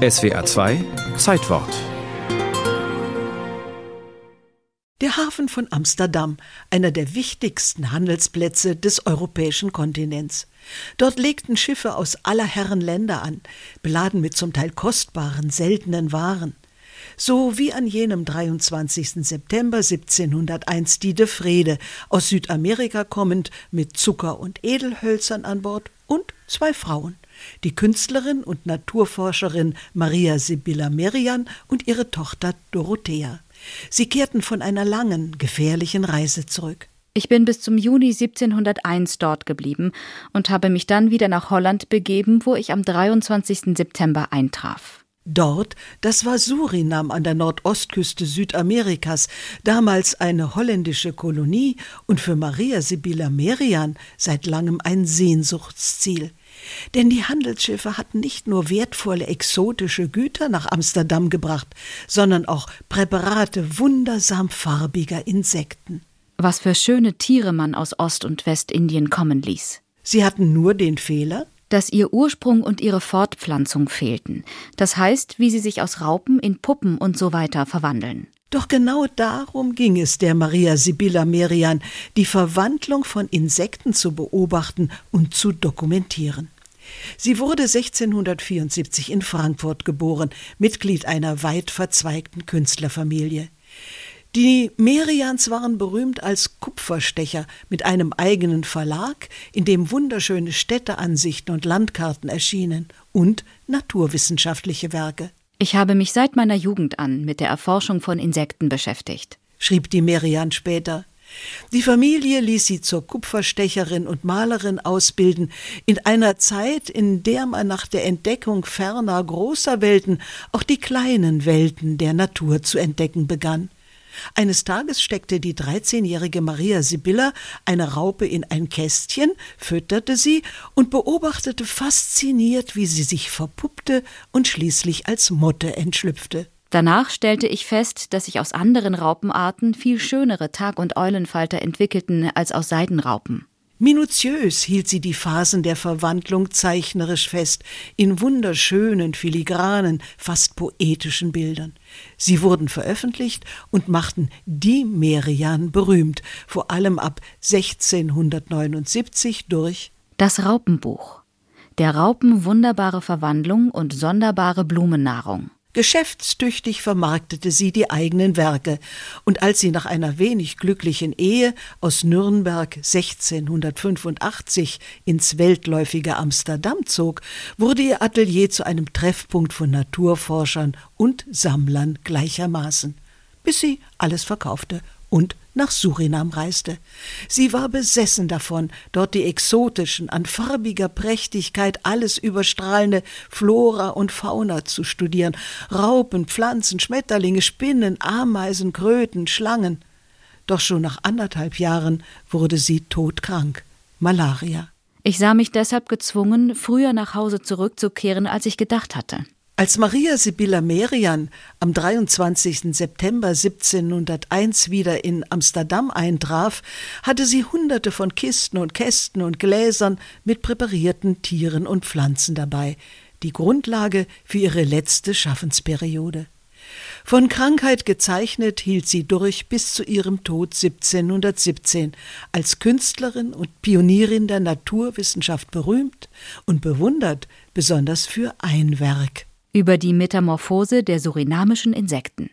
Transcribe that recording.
SWA 2 Zeitwort Der Hafen von Amsterdam, einer der wichtigsten Handelsplätze des europäischen Kontinents. Dort legten Schiffe aus aller Herren Länder an, beladen mit zum Teil kostbaren, seltenen Waren. So wie an jenem 23. September 1701 die de Frede, aus Südamerika kommend, mit Zucker und Edelhölzern an Bord und zwei Frauen, die Künstlerin und Naturforscherin Maria Sibylla Merian und ihre Tochter Dorothea. Sie kehrten von einer langen, gefährlichen Reise zurück. Ich bin bis zum Juni 1701 dort geblieben und habe mich dann wieder nach Holland begeben, wo ich am 23. September eintraf. Dort, das war Surinam an der Nordostküste Südamerikas, damals eine holländische Kolonie und für Maria Sibylla Merian seit langem ein Sehnsuchtsziel. Denn die Handelsschiffe hatten nicht nur wertvolle exotische Güter nach Amsterdam gebracht, sondern auch Präparate wundersam farbiger Insekten. Was für schöne Tiere man aus Ost- und Westindien kommen ließ. Sie hatten nur den Fehler, dass ihr Ursprung und ihre Fortpflanzung fehlten. Das heißt, wie sie sich aus Raupen in Puppen und so weiter verwandeln. Doch genau darum ging es der Maria Sibylla Merian, die Verwandlung von Insekten zu beobachten und zu dokumentieren. Sie wurde 1674 in Frankfurt geboren, Mitglied einer weit verzweigten Künstlerfamilie. Die Merians waren berühmt als Kupferstecher mit einem eigenen Verlag, in dem wunderschöne Städteansichten und Landkarten erschienen und naturwissenschaftliche Werke. Ich habe mich seit meiner Jugend an mit der Erforschung von Insekten beschäftigt, schrieb die Merian später. Die Familie ließ sie zur Kupferstecherin und Malerin ausbilden, in einer Zeit, in der man nach der Entdeckung ferner großer Welten auch die kleinen Welten der Natur zu entdecken begann. Eines Tages steckte die 13-jährige Maria Sibylla eine Raupe in ein Kästchen, fütterte sie und beobachtete fasziniert, wie sie sich verpuppte und schließlich als Motte entschlüpfte. Danach stellte ich fest, dass sich aus anderen Raupenarten viel schönere Tag- und Eulenfalter entwickelten als aus Seidenraupen. Minutiös hielt sie die Phasen der Verwandlung zeichnerisch fest, in wunderschönen, filigranen, fast poetischen Bildern. Sie wurden veröffentlicht und machten die Merian berühmt, vor allem ab 1679 durch Das Raupenbuch. Der Raupen wunderbare Verwandlung und sonderbare Blumennahrung. Geschäftstüchtig vermarktete sie die eigenen Werke, und als sie nach einer wenig glücklichen Ehe aus Nürnberg 1685 ins weltläufige Amsterdam zog, wurde ihr Atelier zu einem Treffpunkt von Naturforschern und Sammlern gleichermaßen, bis sie alles verkaufte und nach Surinam reiste. Sie war besessen davon, dort die exotischen, an farbiger Prächtigkeit alles überstrahlende Flora und Fauna zu studieren. Raupen, Pflanzen, Schmetterlinge, Spinnen, Ameisen, Kröten, Schlangen. Doch schon nach anderthalb Jahren wurde sie todkrank. Malaria. Ich sah mich deshalb gezwungen, früher nach Hause zurückzukehren, als ich gedacht hatte. Als Maria Sibylla Merian am 23. September 1701 wieder in Amsterdam eintraf, hatte sie hunderte von Kisten und Kästen und Gläsern mit präparierten Tieren und Pflanzen dabei, die Grundlage für ihre letzte Schaffensperiode. Von Krankheit gezeichnet hielt sie durch bis zu ihrem Tod 1717, als Künstlerin und Pionierin der Naturwissenschaft berühmt und bewundert, besonders für ein Werk über die Metamorphose der surinamischen Insekten.